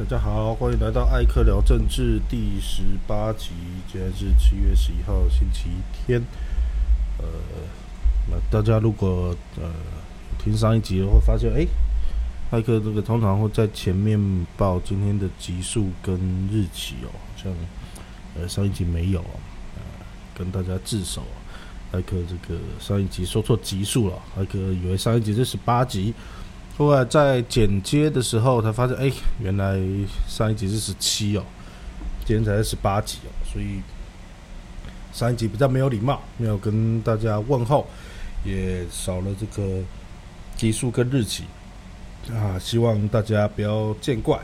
大家好，欢迎来到艾克聊政治第十八集。今天是七月十一号，星期天。呃，那大家如果呃听上一集会发现，哎，艾克这个通常会在前面报今天的集数跟日期哦，像呃上一集没有，呃跟大家自首。艾克这个上一集说错集数了，艾克以为上一集是十八集。后来在剪接的时候，才发现，哎，原来上一集是十七哦，今天才是十八集哦，所以上一集比较没有礼貌，没有跟大家问候，也少了这个集数跟日期啊，希望大家不要见怪。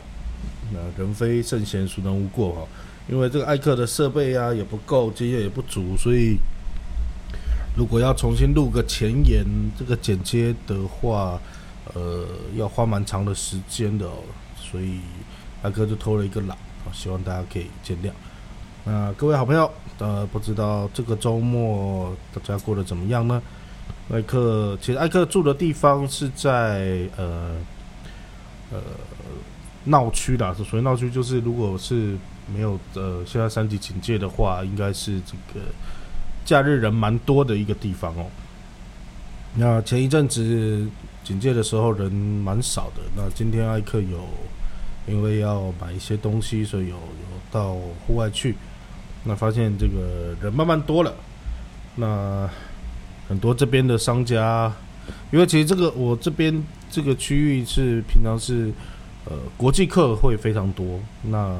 那人非圣贤，孰能无过哈？因为这个艾克的设备啊也不够，经验也不足，所以如果要重新录个前言，这个剪接的话。呃，要花蛮长的时间的哦，所以阿哥就偷了一个懒啊，希望大家可以见谅。那各位好朋友，呃，不知道这个周末大家过得怎么样呢？艾克其实艾克住的地方是在呃呃闹区的，是属于闹区，就是如果是没有呃现在三级警戒的话，应该是这个假日人蛮多的一个地方哦。那前一阵子。警戒的时候人蛮少的，那今天艾克有因为要买一些东西，所以有有到户外去，那发现这个人慢慢多了，那很多这边的商家，因为其实这个我这边这个区域是平常是呃国际客会非常多，那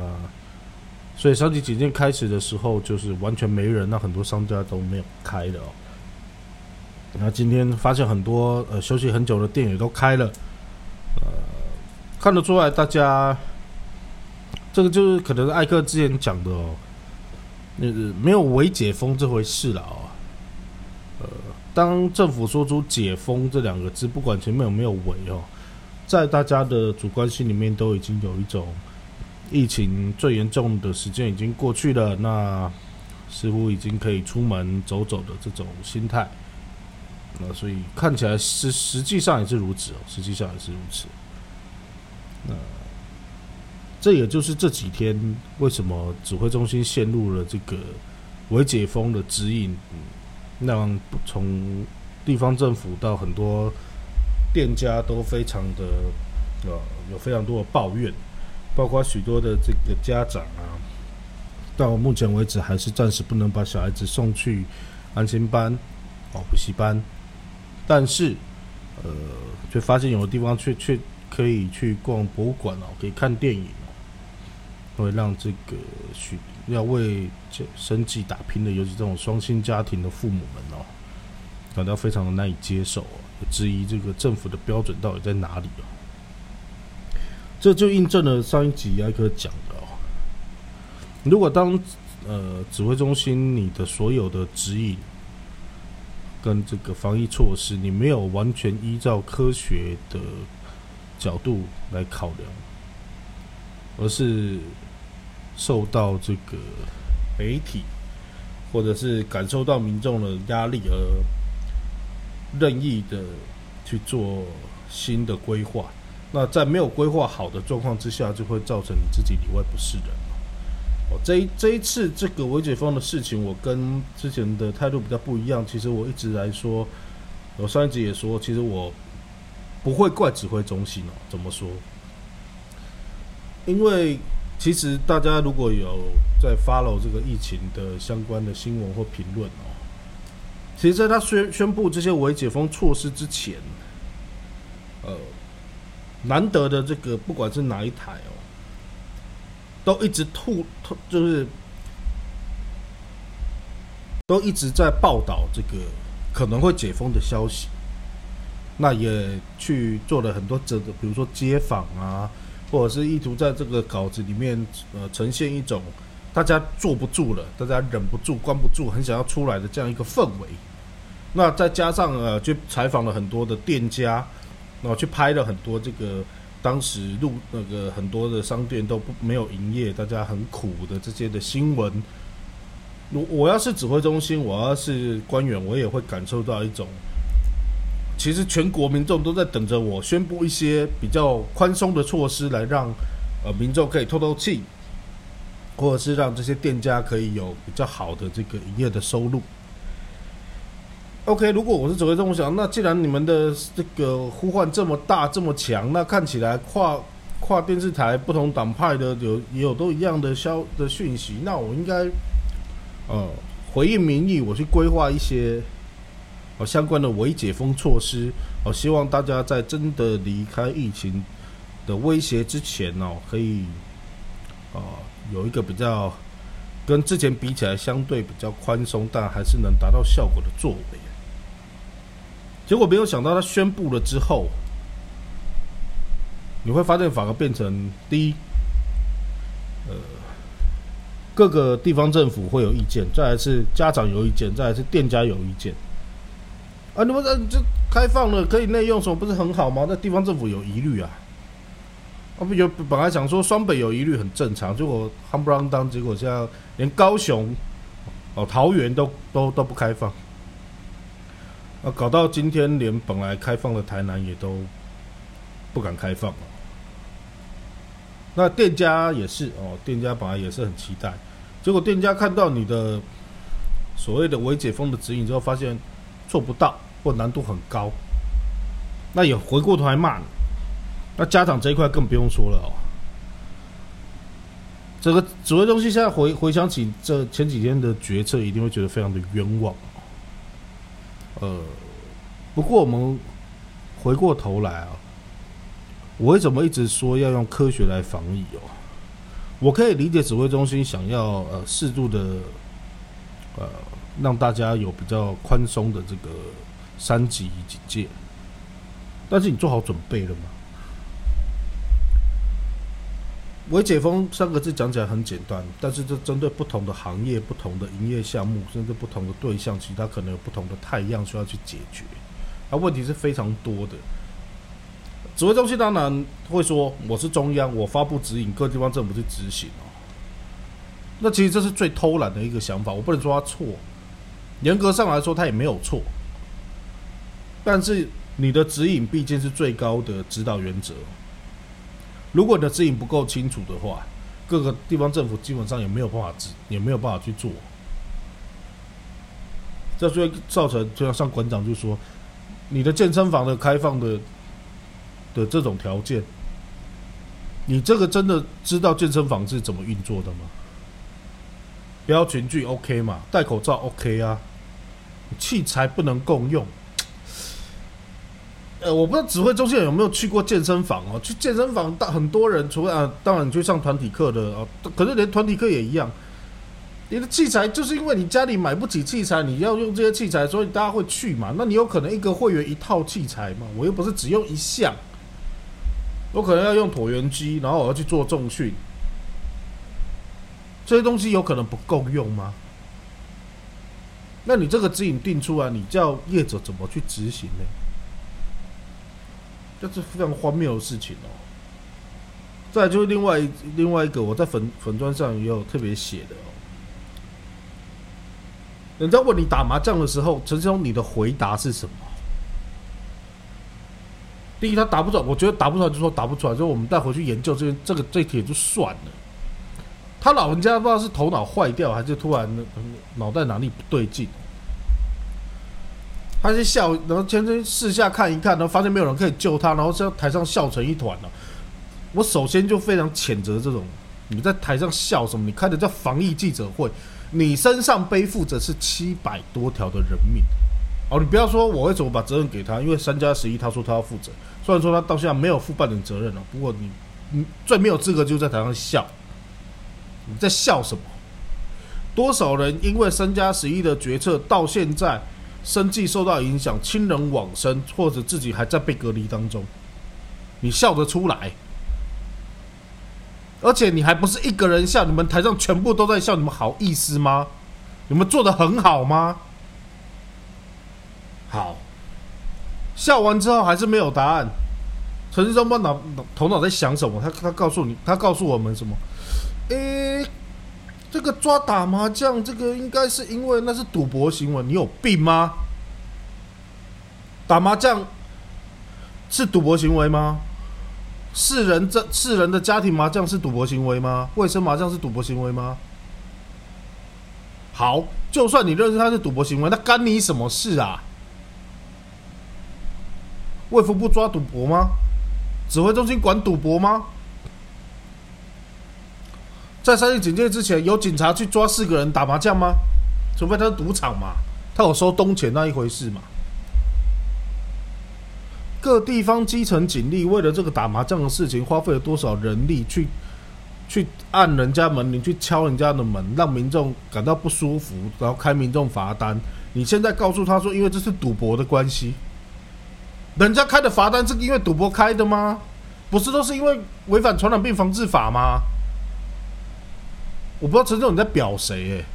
所以三级警戒开始的时候就是完全没人，那很多商家都没有开的哦。那今天发现很多呃休息很久的店也都开了，呃，看得出来大家这个就是可能艾克之前讲的哦，那个没有伪解封这回事了哦。呃，当政府说出解封这两个字，不管前面有没有伪哦，在大家的主观心里面都已经有一种疫情最严重的时间已经过去了，那似乎已经可以出门走走的这种心态。那所以看起来实实际上也是如此哦，实际上也是如此。那这也就是这几天为什么指挥中心陷入了这个未解封的指引，让从地方政府到很多店家都非常的呃有非常多的抱怨，包括许多的这个家长啊，到目前为止还是暂时不能把小孩子送去安心班哦补习班。但是，呃，却发现有的地方却却可以去逛博物馆哦，可以看电影哦，会让这个许要为生计打拼的，尤其这种双薪家庭的父母们哦，感到非常的难以接受哦，质疑这个政府的标准到底在哪里哦。这就印证了上一集艾克讲的哦，如果当呃指挥中心你的所有的指引。跟这个防疫措施，你没有完全依照科学的角度来考量，而是受到这个媒体或者是感受到民众的压力而任意的去做新的规划。那在没有规划好的状况之下，就会造成你自己里外不是人。哦，这一这一次这个维解封的事情，我跟之前的态度比较不一样。其实我一直来说，我上一集也说，其实我不会怪指挥中心哦。怎么说？因为其实大家如果有在 follow 这个疫情的相关的新闻或评论哦，其实在他宣宣布这些维解封措施之前，呃，难得的这个不管是哪一台哦。都一直吐吐，就是都一直在报道这个可能会解封的消息。那也去做了很多这个，比如说街访啊，或者是意图在这个稿子里面呃呈现一种大家坐不住了，大家忍不住、关不住，很想要出来的这样一个氛围。那再加上呃，去采访了很多的店家，然后去拍了很多这个。当时路那个很多的商店都不没有营业，大家很苦的这些的新闻。我我要是指挥中心，我要是官员，我也会感受到一种，其实全国民众都在等着我宣布一些比较宽松的措施，来让呃民众可以透透气，或者是让这些店家可以有比较好的这个营业的收入。OK，如果我是指挥这么想，那既然你们的这个呼唤这么大这么强，那看起来跨跨电视台不同党派的有也有都一样的消的讯息，那我应该呃回应民意，我去规划一些哦相关的微解封措施，我希望大家在真的离开疫情的威胁之前哦，可以啊有一个比较跟之前比起来相对比较宽松，但还是能达到效果的作为。结果没有想到，他宣布了之后，你会发现反而变成第一，呃，各个地方政府会有意见，再来是家长有意见，再来是店家有意见。啊，你们这这开放了可以内用，什么不是很好吗？那地方政府有疑虑啊。啊，不有本来想说双北有疑虑很正常，结果夯不啷当，结果现在连高雄、哦桃园都都都不开放。啊，搞到今天，连本来开放的台南也都不敢开放了。那店家也是哦，店家本来也是很期待，结果店家看到你的所谓的“微解封”的指引之后，发现做不到或难度很高，那也回过头来骂你。那家长这一块更不用说了哦。这个指挥中心现在回回想起这前几天的决策，一定会觉得非常的冤枉。呃，不过我们回过头来啊，我为什么一直说要用科学来防疫哦？我可以理解指挥中心想要呃适度的呃让大家有比较宽松的这个三级警戒，但是你做好准备了吗？微解封三个字讲起来很简单，但是这针对不同的行业、不同的营业项目，甚至不同的对象，其实它可能有不同的太阳需要去解决。啊，问题是非常多的。指挥中心当然会说，我是中央，我发布指引，各地方政府去执行哦。那其实这是最偷懒的一个想法，我不能说他错。严格上来说，他也没有错。但是你的指引毕竟是最高的指导原则。如果你的指引不够清楚的话，各个地方政府基本上也没有办法指，也没有办法去做，这就会造成，就像馆长就说，你的健身房的开放的的这种条件，你这个真的知道健身房是怎么运作的吗？不要群聚 OK 嘛，戴口罩 OK 啊，器材不能共用。我不知道指挥中心有没有去过健身房哦？去健身房，大很多人，除了啊，当然你去上团体课的哦，可是连团体课也一样。你的器材就是因为你家里买不起器材，你要用这些器材，所以大家会去嘛？那你有可能一个会员一套器材嘛？我又不是只用一项，我可能要用椭圆机，然后我要去做重训，这些东西有可能不够用吗？那你这个指引定出来，你叫业者怎么去执行呢？这是非常荒谬的事情哦。再就是另外另外一个，我在粉粉砖上也有特别写的哦。人家问你打麻将的时候，陈松你的回答是什么？第一，他打不出来，我觉得打不出来就说打不出来，就我们带回去研究这这个这题就算了。他老人家不知道是头脑坏掉，还是突然脑袋哪里不对劲。他就笑，然后先生四下看一看，然后发现没有人可以救他，然后在台上笑成一团了。我首先就非常谴责这种，你在台上笑什么？你开的叫防疫记者会，你身上背负着是七百多条的人命。哦，你不要说我为什么把责任给他，因为三加十一，他说他要负责，虽然说他到现在没有负半点责任了，不过你，你最没有资格就在台上笑。你在笑什么？多少人因为三加十一的决策到现在？生计受到影响，亲人往生，或者自己还在被隔离当中，你笑得出来？而且你还不是一个人笑，你们台上全部都在笑，你们好意思吗？你们做的很好吗？好，笑完之后还是没有答案。陈志忠不脑头脑在想什么？他他告诉你，他告诉我们什么？诶。这个抓打麻将，这个应该是因为那是赌博行为，你有病吗？打麻将是赌博行为吗？世人这世人的家庭麻将是赌博行为吗？卫生麻将是赌博行为吗？好，就算你认识他是赌博行为，那干你什么事啊？卫福不抓赌博吗？指挥中心管赌博吗？在三级警戒之前，有警察去抓四个人打麻将吗？除非他是赌场嘛，他有收东钱那一回事嘛。各地方基层警力为了这个打麻将的事情，花费了多少人力去去按人家门铃，去敲人家的门，让民众感到不舒服，然后开民众罚单。你现在告诉他说，因为这是赌博的关系，人家开的罚单是因为赌博开的吗？不是都是因为违反传染病防治法吗？我不知道陈总你在表谁？哎，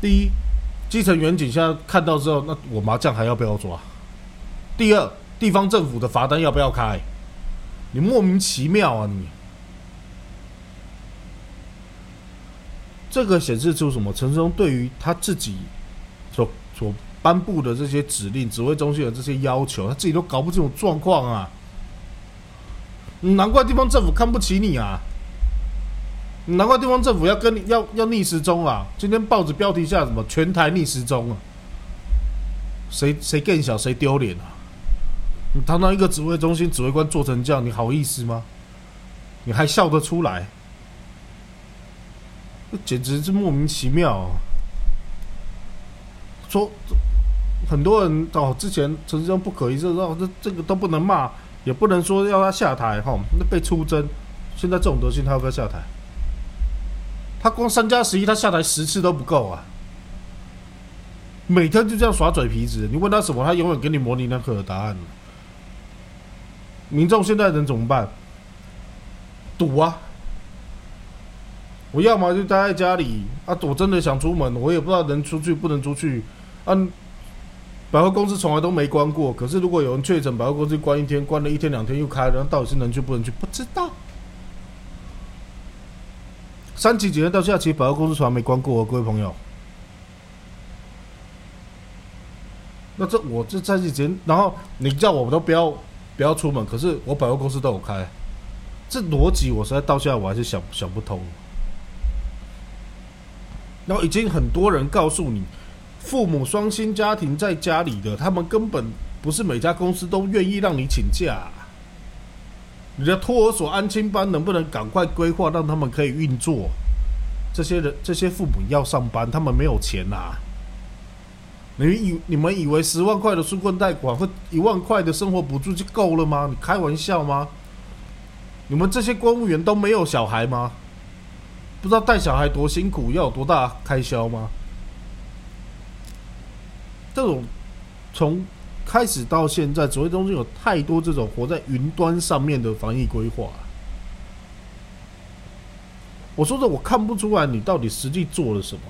第一，基层员警现在看到之后，那我麻将还要不要抓？第二，地方政府的罚单要不要开？你莫名其妙啊！你这个显示出什么？陈松对于他自己所所颁布的这些指令、指挥中心的这些要求，他自己都搞不清楚状况啊！难怪地方政府看不起你啊！难怪地方政府要跟要要逆时钟啊！今天报纸标题下什么？全台逆时钟啊！谁谁更小谁丢脸啊！你堂堂一个指挥中心指挥官做成这样，你好意思吗？你还笑得出来？这简直是莫名其妙啊！说很多人哦，之前陈世忠不可一世，说这这个都不能骂，也不能说要他下台哈，那被出征。现在这种德行，他要不要下台？他光三加十一，他下台十次都不够啊！每天就这样耍嘴皮子，你问他什么，他永远给你模棱两可的答案。民众现在能怎么办？赌啊！我要么就待在家里啊！我真的想出门，我也不知道能出去不能出去。嗯，百货公司从来都没关过，可是如果有人确诊，百货公司关一天，关了一天两天又开了，到底是能去不能去？不知道。三级警戒到现在，其实百货公司从来没关过哦，各位朋友。那这我这三级警然后你叫我们都不要。不要出门，可是我百货公司都有开，这逻辑我实在到现在我还是想想不通。然后已经很多人告诉你，父母双薪家庭在家里的，他们根本不是每家公司都愿意让你请假。你的托儿所安亲班能不能赶快规划，让他们可以运作？这些人这些父母要上班，他们没有钱呐。你以你们以为十万块的纾困贷款或一万块的生活补助就够了吗？你开玩笑吗？你们这些公务员都没有小孩吗？不知道带小孩多辛苦，要有多大开销吗？这种从开始到现在，指挥中心有太多这种活在云端上面的防疫规划。我说的，我看不出来你到底实际做了什么。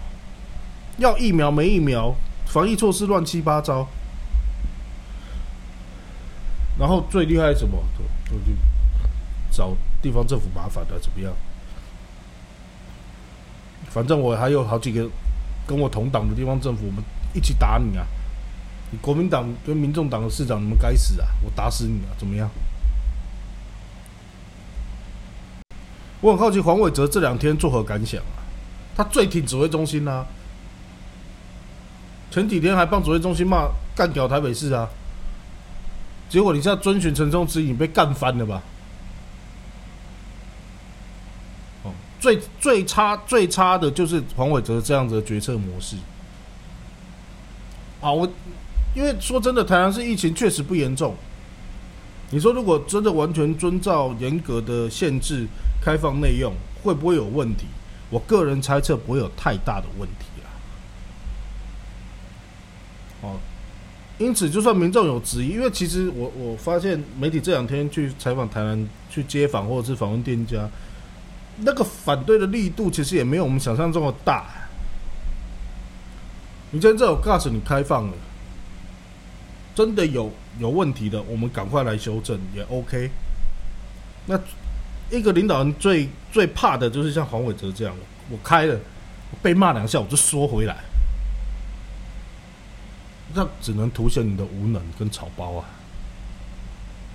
要疫苗没疫苗？防疫措施乱七八糟，然后最厉害什么？就就找地方政府麻烦的怎么样？反正我还有好几个跟我同党的地方政府，我们一起打你啊！你国民党跟民众党的市长，你们该死啊！我打死你啊！怎么样？我很好奇黄伟哲这两天作何感想啊？他最挺指挥中心啊！前几天还帮指挥中心骂干掉台北市啊，结果你现在遵循陈忠指引被干翻了吧？哦，最最差最差的就是黄伟哲这样子的决策模式。啊，我因为说真的，台南市疫情确实不严重。你说如果真的完全遵照严格的限制开放内用，会不会有问题？我个人猜测不会有太大的问题啊。哦，因此，就算民众有质疑，因为其实我我发现媒体这两天去采访台南、去街访或者是访问店家，那个反对的力度其实也没有我们想象中的大。你今天这种 gas 你开放了，真的有有问题的，我们赶快来修正也 OK。那一个领导人最最怕的就是像黄伟哲这样，我开了被骂两下我就缩回来。那只能凸显你的无能跟草包啊！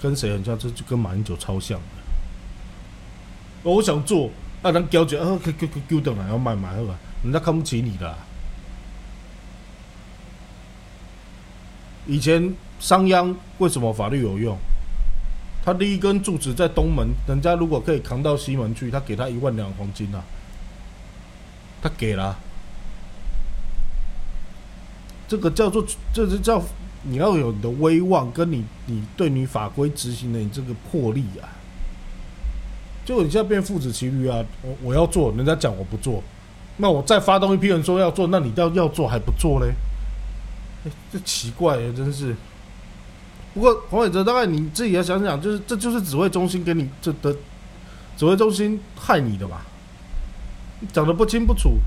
跟谁很像？这就跟马英九超像。我想做，啊，人交钱，啊，给给给丢等来要买买好吧？人家看不起你的。以前商鞅为什么法律有用？他第一根柱子在东门，人家如果可以扛到西门去，他给他一万两黄金啊，他给了。这个叫做，这是叫你要有你的威望，跟你你对你法规执行的你这个魄力啊。就你现在变父子骑驴啊！我我要做，人家讲我不做，那我再发动一批人说要做，那你要要做还不做嘞？这奇怪呀，真是。不过黄伟哲，大概你自己要想想，就是这就是指挥中心给你这的指挥中心害你的吧？讲的不清不楚，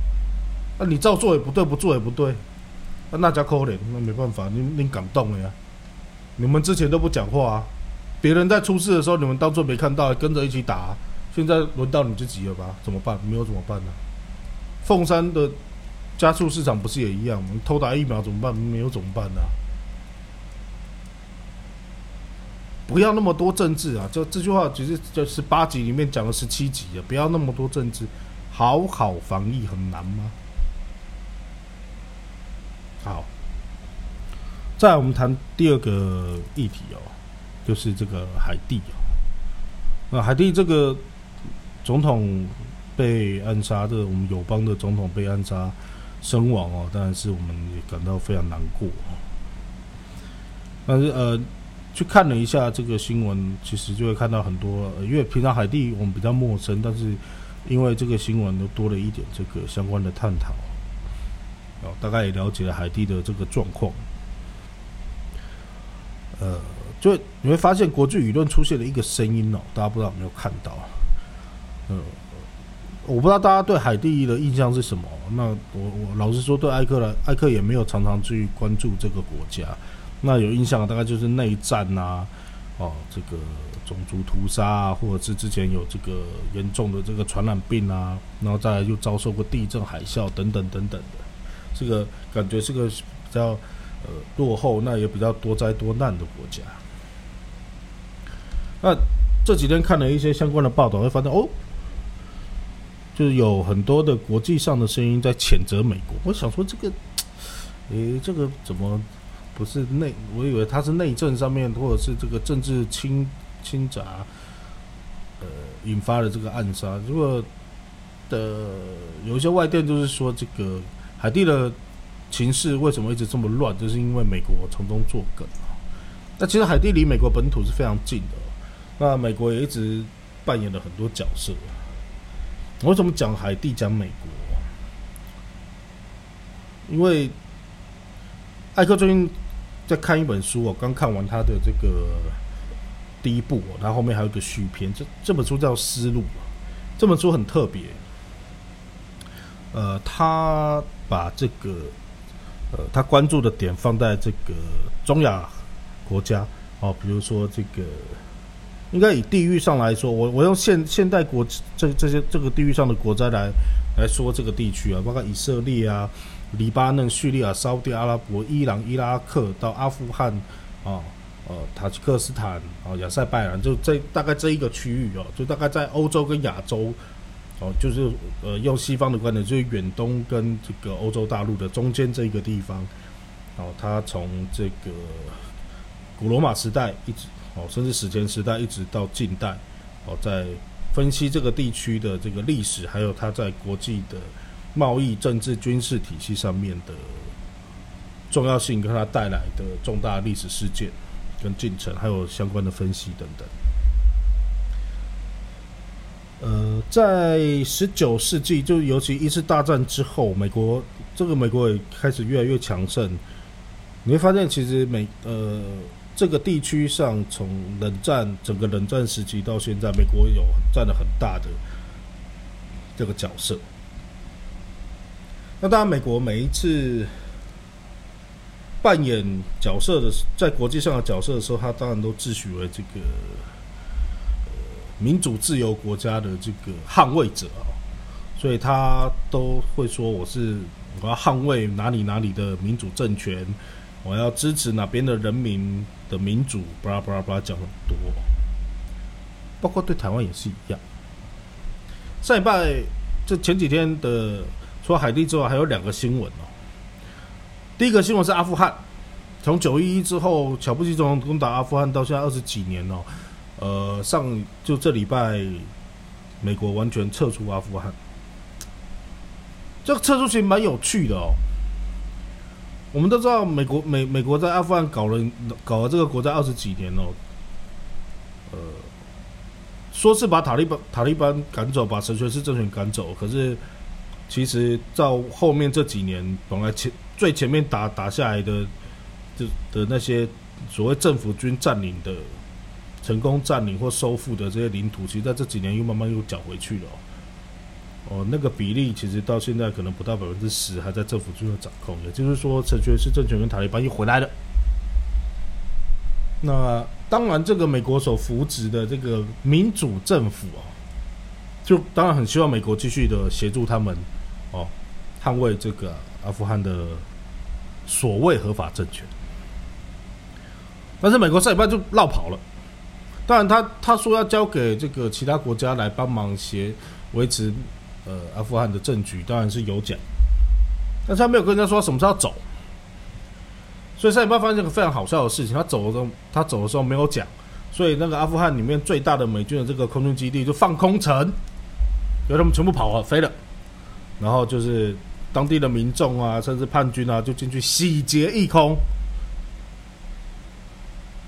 那你照做也不对，不做也不对。那那家可怜，那没办法，你你感动了呀？你们之前都不讲话啊，别人在出事的时候，你们当做没看到，跟着一起打。现在轮到你自己了吧？怎么办？没有怎么办呢？凤山的加速市场不是也一样吗？偷打疫苗怎么办？没有怎么办呢？不要那么多政治啊！就这句话，其实就十八集里面讲了十七集啊！不要那么多政治，好好防疫很难吗？好，再我们谈第二个议题哦，就是这个海地哦。那海地这个总统被暗杀的，我们友邦的总统被暗杀身亡哦，当然是我们也感到非常难过。但是呃，去看了一下这个新闻，其实就会看到很多，因为平常海地我们比较陌生，但是因为这个新闻都多了一点这个相关的探讨。哦，大概也了解了海地的这个状况，呃，就你会发现国际舆论出现了一个声音哦，大家不知道有没有看到？呃，我不知道大家对海地的印象是什么。那我我老实说，对埃克来埃克也没有常常去关注这个国家。那有印象大概就是内战啊，哦，这个种族屠杀啊，或者是之前有这个严重的这个传染病啊，然后再来又遭受过地震、海啸等等等等的。这个感觉是个比较呃落后，那也比较多灾多难的国家。那这几天看了一些相关的报道，会发现哦，就是有很多的国际上的声音在谴责美国。我想说，这个，诶，这个怎么不是内？我以为他是内政上面，或者是这个政治侵侵杂，呃，引发了这个暗杀。如果的有一些外电就是说这个。海地的情势为什么一直这么乱？就是因为美国从中作梗那其实海地离美国本土是非常近的，那美国也一直扮演了很多角色。为什么讲海地讲美国？因为艾克最近在看一本书，我刚看完他的这个第一部，他后面还有一个续篇。这这本书叫《思路》，这本书很特别。呃，他。把这个，呃，他关注的点放在这个中亚国家哦，比如说这个，应该以地域上来说，我我用现现代国这这些这个地域上的国家来来说这个地区啊，包括以色列啊、黎巴嫩、叙利亚、沙特阿拉伯、伊朗、伊拉克到阿富汗啊、呃塔吉克斯坦啊、亚塞拜然，就这大概这一个区域哦，就大概在欧洲跟亚洲。哦，就是呃，用西方的观点，就是远东跟这个欧洲大陆的中间这一个地方，哦，它从这个古罗马时代一直哦，甚至史前时代一直到近代，哦，在分析这个地区的这个历史，还有它在国际的贸易、政治、军事体系上面的重要性，跟它带来的重大历史事件跟进程，还有相关的分析等等。呃，在十九世纪，就尤其一次大战之后，美国这个美国也开始越来越强盛。你会发现，其实美呃这个地区上，从冷战整个冷战时期到现在，美国有占了很大的这个角色。那当然，美国每一次扮演角色的在国际上的角色的时候，他当然都自诩为这个呃。民主自由国家的这个捍卫者啊，所以他都会说我是我要捍卫哪里哪里的民主政权，我要支持哪边的人民的民主，巴拉巴拉巴拉讲很多，包括对台湾也是一样。上礼拜这前几天的除了海地之外，还有两个新闻哦。第一个新闻是阿富汗，从九一一之后，乔布斯总统攻打阿富汗到现在二十几年哦，呃，上就这礼拜，美国完全撤出阿富汗，这个撤出其实蛮有趣的哦。我们都知道，美国美美国在阿富汗搞了搞了这个国家二十几年哦，呃，说是把塔利班塔利班赶走，把神权式政权赶走，可是其实到后面这几年，本来前最前面打打下来的，就的那些所谓政府军占领的、成功占领或收复的这些领土，其实在这几年又慢慢又缴回去了。哦那个比例其实到现在可能不到百分之十，还在政府军的掌控。也就是说，陈全是政权跟塔利班又回来了。那当然，这个美国所扶植的这个民主政府哦，就当然很希望美国继续的协助他们哦，捍卫这个阿富汗的所谓合法政权。但是美国上一半就绕跑了。当然，他他说要交给这个其他国家来帮忙协维持。呃，阿富汗的政局当然是有讲，但是他没有跟人家说什么时候走，所以上礼拜发现一个非常好笑的事情，他走的时候，他走的时候没有讲，所以那个阿富汗里面最大的美军的这个空军基地就放空城，由他们全部跑了飞了，然后就是当地的民众啊，甚至叛军啊，就进去洗劫一空，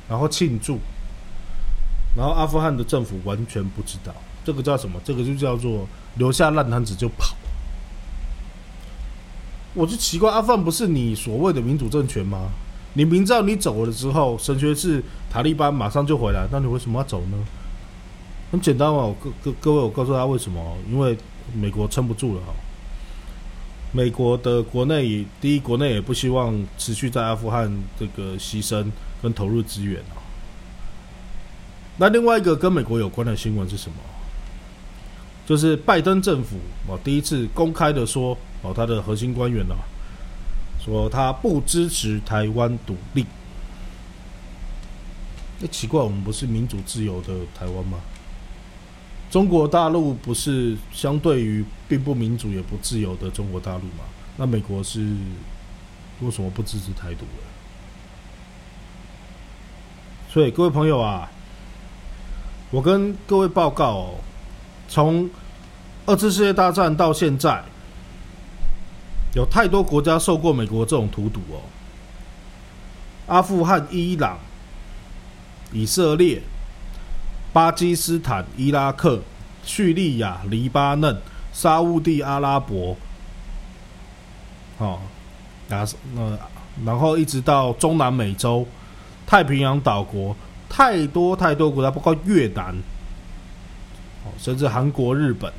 然后庆祝，然后阿富汗的政府完全不知道。这个叫什么？这个就叫做留下烂摊子就跑。我就奇怪，阿富汗不是你所谓的民主政权吗？你明知道你走了之后，神学是塔利班马上就回来，那你为什么要走呢？很简单嘛，各各各位，我告诉大家为什么？因为美国撑不住了哈。美国的国内，第一，国内也不希望持续在阿富汗这个牺牲跟投入资源。那另外一个跟美国有关的新闻是什么？就是拜登政府哦，第一次公开的说哦，他的核心官员呢，说他不支持台湾独立。那奇怪，我们不是民主自由的台湾吗？中国大陆不是相对于并不民主也不自由的中国大陆吗？那美国是为什么不支持台独呢？所以各位朋友啊，我跟各位报告。从二次世界大战到现在，有太多国家受过美国这种荼毒哦。阿富汗、伊朗、以色列、巴基斯坦、伊拉克、叙利亚、黎巴嫩、沙地阿拉伯，哦，那那然后一直到中南美洲、太平洋岛国，太多太多国家，包括越南。甚至韩国、日本、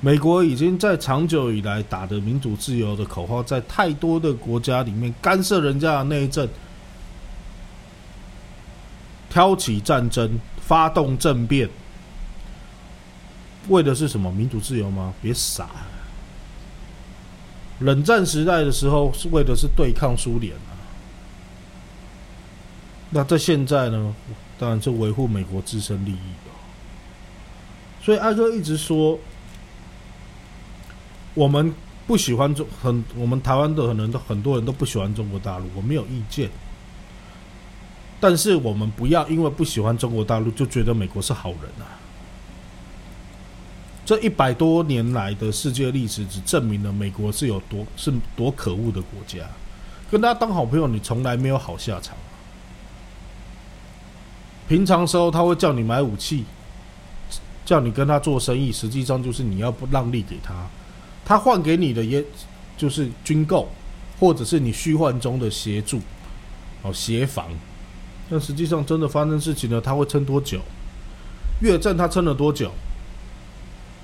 美国已经在长久以来打的民主自由的口号，在太多的国家里面干涉人家的内政，挑起战争、发动政变，为的是什么？民主自由吗？别傻！冷战时代的时候，是为的是对抗苏联啊。那在现在呢？当然是维护美国自身利益。所以阿哥一直说，我们不喜欢中很，我们台湾的可能很多人都不喜欢中国大陆，我没有意见。但是我们不要因为不喜欢中国大陆就觉得美国是好人啊！这一百多年来的世界历史只证明了美国是有多是多可恶的国家，跟他当好朋友，你从来没有好下场。平常时候他会叫你买武器。叫你跟他做生意，实际上就是你要不让利给他，他换给你的也就是军购，或者是你虚幻中的协助，哦协防。但实际上真的发生事情了，他会撑多久？越战他撑了多久？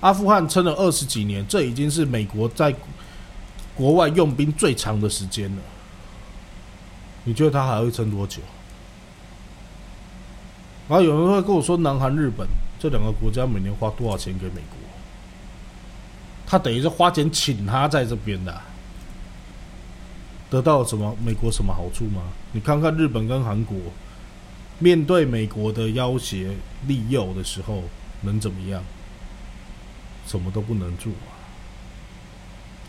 阿富汗撑了二十几年，这已经是美国在国外用兵最长的时间了。你觉得他还会撑多久？然后有人会跟我说，南韩、日本。这两个国家每年花多少钱给美国？他等于是花钱请他在这边的。得到什么美国什么好处吗？你看看日本跟韩国，面对美国的要挟利诱的时候，能怎么样？什么都不能做啊！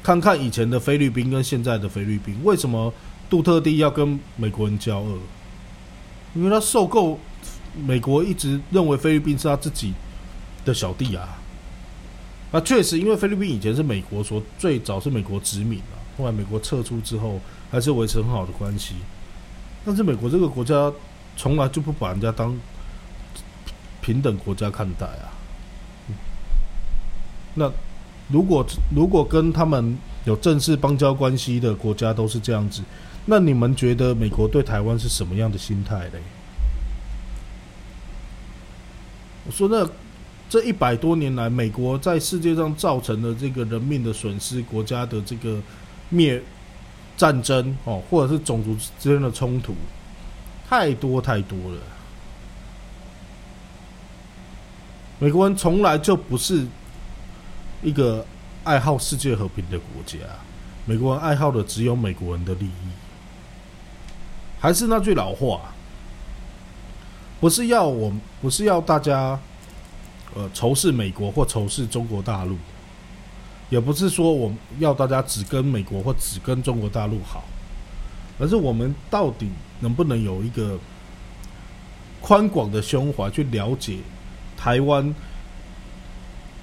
看看以前的菲律宾跟现在的菲律宾，为什么杜特地要跟美国人交恶？因为他受够美国一直认为菲律宾是他自己的小弟啊。那确实，因为菲律宾以前是美国所最早是美国殖民啊，后来美国撤出之后，还是维持很好的关系。但是美国这个国家从来就不把人家当平等国家看待啊。那如果如果跟他们有正式邦交关系的国家都是这样子，那你们觉得美国对台湾是什么样的心态嘞？我说那这一百多年来，美国在世界上造成的这个人命的损失，国家的这个灭战争哦，或者是种族之间的冲突，太多太多了。美国人从来就不是。一个爱好世界和平的国家，美国人爱好的只有美国人的利益。还是那句老话，不是要我，不是要大家，呃，仇视美国或仇视中国大陆，也不是说我们要大家只跟美国或只跟中国大陆好，而是我们到底能不能有一个宽广的胸怀去了解台湾？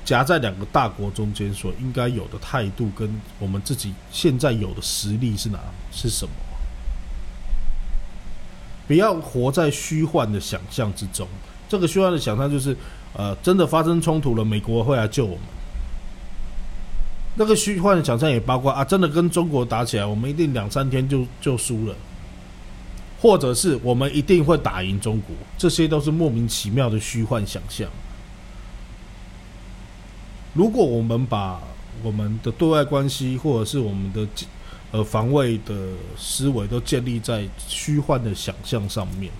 夹在两个大国中间，所应该有的态度跟我们自己现在有的实力是哪是什么？不要活在虚幻的想象之中。这个虚幻的想象就是，呃，真的发生冲突了，美国会来救我们。那个虚幻的想象也包括啊，真的跟中国打起来，我们一定两三天就就输了，或者是我们一定会打赢中国，这些都是莫名其妙的虚幻想象。如果我们把我们的对外关系，或者是我们的呃防卫的思维都建立在虚幻的想象上面，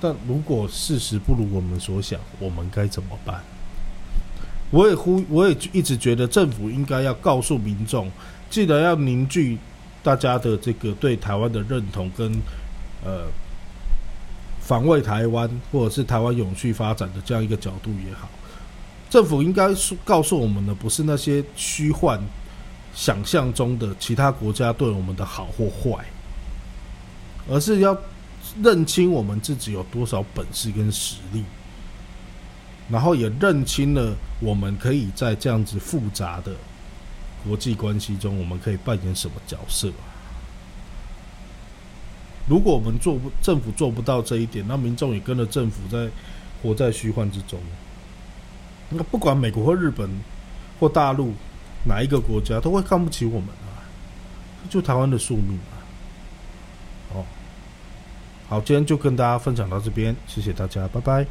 但如果事实不如我们所想，我们该怎么办？我也呼，我也一直觉得政府应该要告诉民众，记得要凝聚大家的这个对台湾的认同，跟呃防卫台湾，或者是台湾永续发展的这样一个角度也好。政府应该是告诉我们的，不是那些虚幻想象中的其他国家对我们的好或坏，而是要认清我们自己有多少本事跟实力，然后也认清了我们可以在这样子复杂的国际关系中，我们可以扮演什么角色。如果我们做不政府做不到这一点，那民众也跟着政府在活在虚幻之中。那不管美国或日本或大陆哪一个国家，都会看不起我们啊！就台湾的宿命啊！哦，好，今天就跟大家分享到这边，谢谢大家，拜拜。